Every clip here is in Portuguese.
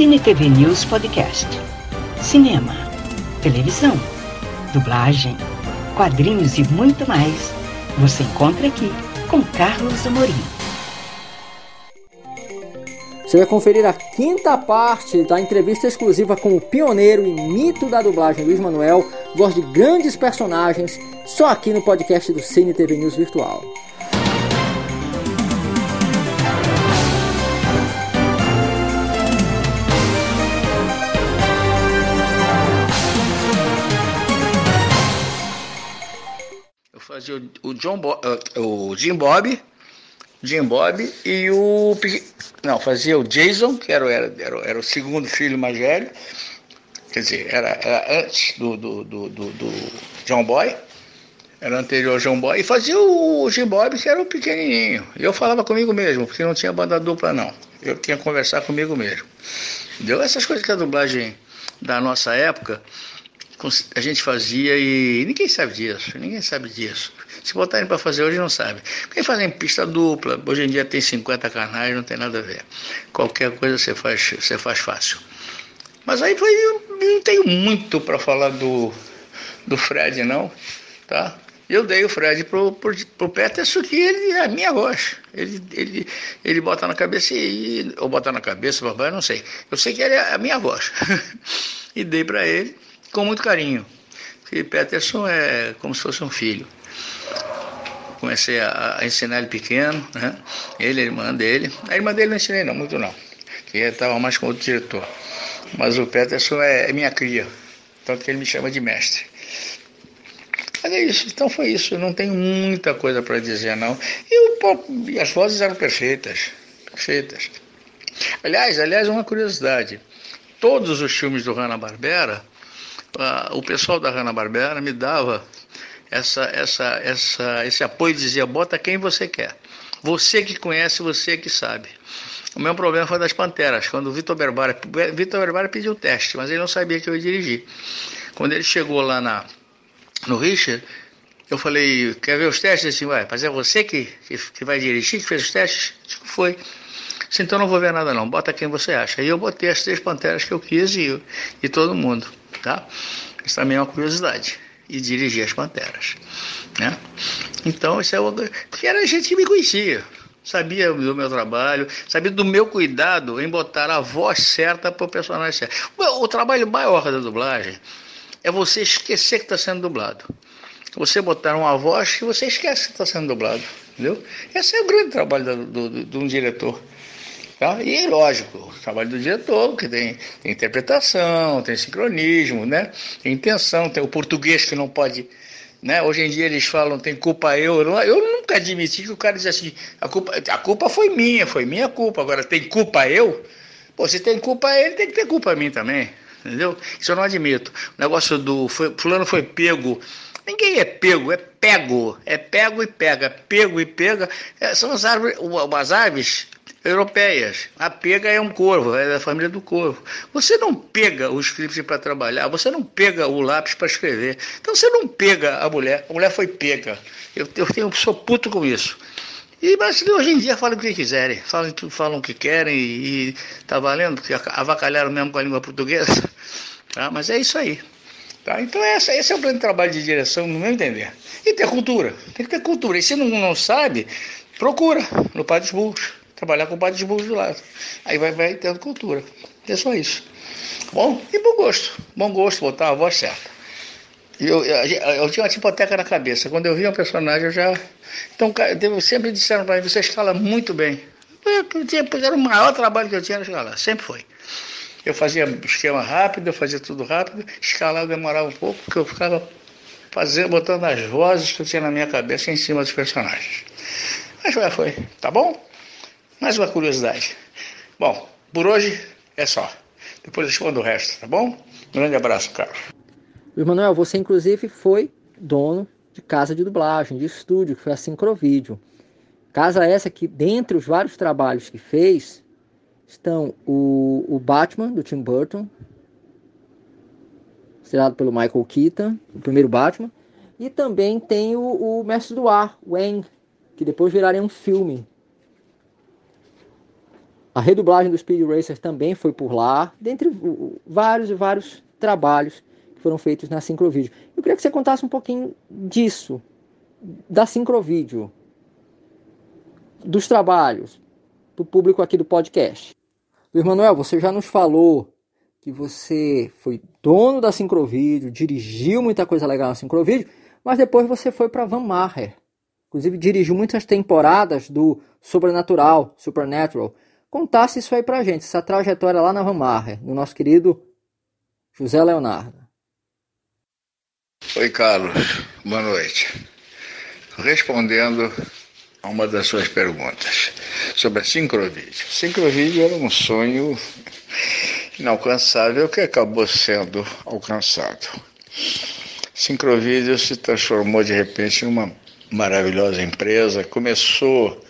Cine TV News Podcast. Cinema, televisão, dublagem, quadrinhos e muito mais. Você encontra aqui com Carlos Amorim. Você vai conferir a quinta parte da entrevista exclusiva com o pioneiro e mito da dublagem Luiz Manuel, voz de grandes personagens, só aqui no podcast do Cine TV News Virtual. Fazia o, John Bo, uh, o Jim Bob, Jim Bob e o não fazia o Jason que era, era, era, o segundo filho mais velho, quer dizer era, era antes do, do, do, do, do John Boy, era anterior ao John Boy e fazia o Jim Bob que era o pequenininho. Eu falava comigo mesmo porque não tinha banda dupla não, eu tinha que conversar comigo mesmo. Deu essas coisas que a dublagem da nossa época a gente fazia e ninguém sabe disso, ninguém sabe disso. Se botarem para fazer hoje, não sabe. Quem faz em pista dupla, hoje em dia tem 50 canais, não tem nada a ver. Qualquer coisa você faz, você faz fácil. Mas aí foi, não tenho muito para falar do, do Fred, não, tá? Eu dei o Fred pro, pro, pro Peterson, que ele é a minha voz. Ele, ele, ele bota na cabeça e. Ou bota na cabeça, papai, não sei. Eu sei que ele é a minha voz. e dei para ele com muito carinho. Porque Peterson é como se fosse um filho. Comecei a, a ensinar ele pequeno, né? Ele, a irmã dele. A irmã dele não ensinei não, muito não. Que estava mais com outro diretor. Mas o Peterson é, é minha cria. Tanto que ele me chama de mestre. Mas é isso, então foi isso. Eu não tenho muita coisa para dizer, não. E, o, e as vozes eram perfeitas. Perfeitas. Aliás, aliás, uma curiosidade. Todos os filmes do Hanna-Barbera o pessoal da Hanna-Barbera me dava essa, essa, essa, esse apoio, dizia, bota quem você quer. Você que conhece, você que sabe. O meu problema foi das Panteras, quando o Vitor Berbara, Vitor Berbara pediu o teste, mas ele não sabia que eu ia dirigir. Quando ele chegou lá na, no Richard, eu falei, quer ver os testes? Assim, vai, mas é você que, que, que vai dirigir, que fez os testes? Foi. Disse, então não vou ver nada não, bota quem você acha. Aí eu botei as três Panteras que eu quis e, e todo mundo tá? Isso também é uma curiosidade. E dirigir as Panteras, né? Então, isso é uma... Porque era gente que me conhecia, sabia do meu trabalho, sabia do meu cuidado em botar a voz certa para o personagem certo. O, o trabalho maior da dublagem é você esquecer que está sendo dublado. Você botar uma voz que você esquece que está sendo dublado, entendeu? Esse é o grande trabalho do, do, de um diretor. Tá? E lógico, o trabalho do diretor, que tem, tem, interpretação, tem sincronismo, né? tem intenção, tem o português que não pode. Né? Hoje em dia eles falam, tem culpa eu. Eu nunca admiti que o cara diz assim, a culpa, a culpa foi minha, foi minha culpa. Agora, tem culpa eu? Pô, se tem culpa ele, tem que ter culpa a mim também. Entendeu? Isso eu não admito. O negócio do foi, fulano foi pego. Ninguém é pego, é pego. É pego e pega. Pego e pega. É, são as árvores, aves europeias. A pega é um corvo, é da família do corvo. Você não pega o script para trabalhar, você não pega o lápis para escrever. Então você não pega a mulher, a mulher foi pega. Eu, eu tenho, sou puto com isso. E brasileiros hoje em dia falam o que quiserem, falam, falam o que querem e, e tá valendo, porque avacalharam mesmo com a língua portuguesa. Tá? Mas é isso aí. Tá? Então essa, esse é o grande trabalho de direção, no meu entender. E ter cultura. Tem que ter cultura. E se não, não sabe, procura no Pai dos Burros trabalhar com o padre de burro do lado. Aí vai, vai tendo cultura. É só isso. Bom, e bom gosto. Bom gosto, botar a voz certa. Eu, eu, eu, tinha uma tipoteca na cabeça. Quando eu via um personagem, eu já. Então, sempre disseram para mim: você escala muito bem. Era o maior trabalho que eu tinha era escalar, sempre foi. Eu fazia esquema rápido, eu fazia tudo rápido, escalar demorava um pouco, porque eu ficava fazendo, botando as vozes que eu tinha na minha cabeça em cima dos personagens. Mas já foi, tá bom? Mais uma curiosidade. Bom, por hoje é só. Depois eu respondo o resto, tá bom? Um grande abraço, Carlos. Luiz Manuel, você inclusive foi dono de casa de dublagem, de estúdio, que foi a Sincrovídeo. Casa essa que, dentre os vários trabalhos que fez, estão o, o Batman, do Tim Burton, estrelado pelo Michael Keaton, o primeiro Batman, e também tem o, o Mestre do Ar, Wang, que depois viraria um filme A redublagem do Speed Racer também foi por lá, dentre vários e vários trabalhos que foram feitos na Syncrovídeo. Eu queria que você contasse um pouquinho disso, da Syncrovídeo, dos trabalhos, do público aqui do podcast. Luiz Manuel, você já nos falou que você foi dono da Syncrovídeo, dirigiu muita coisa legal na Syncrovídeo, mas depois você foi para Van Maher. Inclusive dirigiu muitas temporadas do Sobrenatural, Supernatural. Contasse isso aí pra gente, essa trajetória lá na Maher, no nosso querido José Leonardo. Oi, Carlos. Boa noite. Respondendo a uma das suas perguntas sobre a sincrovídeo. Sincrovídeo era um sonho inalcançável que acabou sendo alcançado. Sincrovídeo se transformou de repente numa maravilhosa empresa. Começou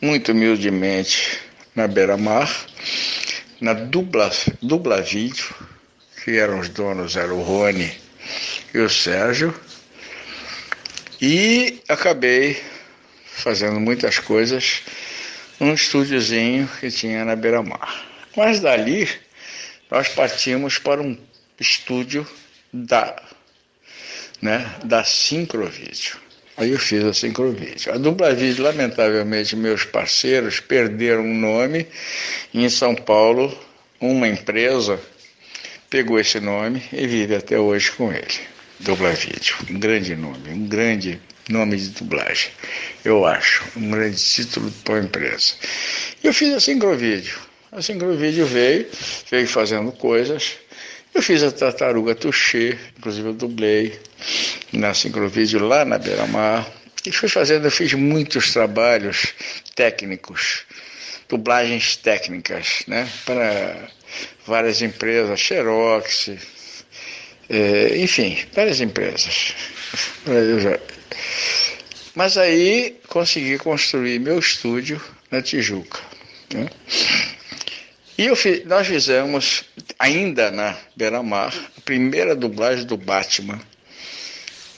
muito humildemente na beira-mar, na dupla, dupla vídeo, que eram os donos, era o Rony e o Sérgio, e acabei fazendo muitas coisas num estúdiozinho que tinha na beira-mar. Mas dali nós partimos para um estúdio da, né, da Sincrovídeo. Aí eu fiz a Sincrovídeo. A Dupla Vídeo, lamentavelmente, meus parceiros perderam o nome. Em São Paulo, uma empresa pegou esse nome e vive até hoje com ele. Dupla Vídeo, um grande nome, um grande nome de dublagem, eu acho, um grande título para a empresa. E eu fiz a Sincrovídeo. A Sincrovídeo veio, veio fazendo coisas. Eu fiz a Tartaruga Touché, inclusive eu dublei na Sincrovídeo lá na Beira-Mar. E fui fazendo, eu fiz muitos trabalhos técnicos, dublagens técnicas, né, para várias empresas, Xerox, é, enfim, várias empresas. Já... Mas aí consegui construir meu estúdio na Tijuca. Né? E eu nós fizemos, ainda na Beira-Mar, a primeira dublagem do Batman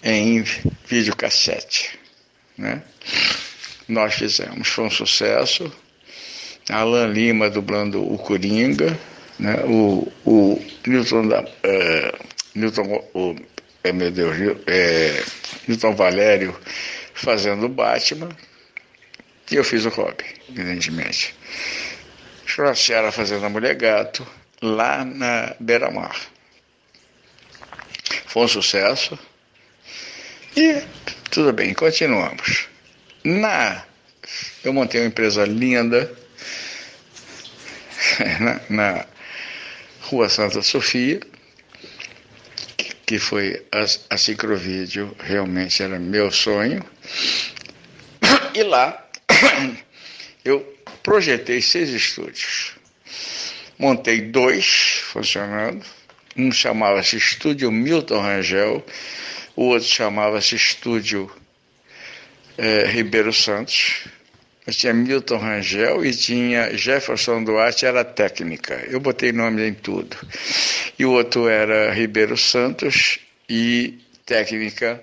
em videocassete. Né? Nós fizemos, foi um sucesso. Alan Lima dublando o Coringa, né? o, o Newton, da, é, Newton o, é, meu Deus, é, Newton Valério fazendo o Batman, e eu fiz o Robin, evidentemente. Churrasqueira fazendo a Mulher Gato, lá na Beira-Mar. Foi um sucesso. E tudo bem, continuamos. Na, eu montei uma empresa linda na, na Rua Santa Sofia, que foi a, a Cicrovídeo, realmente era meu sonho. E lá eu projetei seis estúdios. Montei dois funcionando. Um chamava-se Estúdio Milton Rangel, o outro chamava-se Estúdio é, Ribeiro Santos. Eu tinha Milton Rangel e tinha Jefferson Duarte, era técnica. Eu botei nome em tudo. E o outro era Ribeiro Santos e técnica.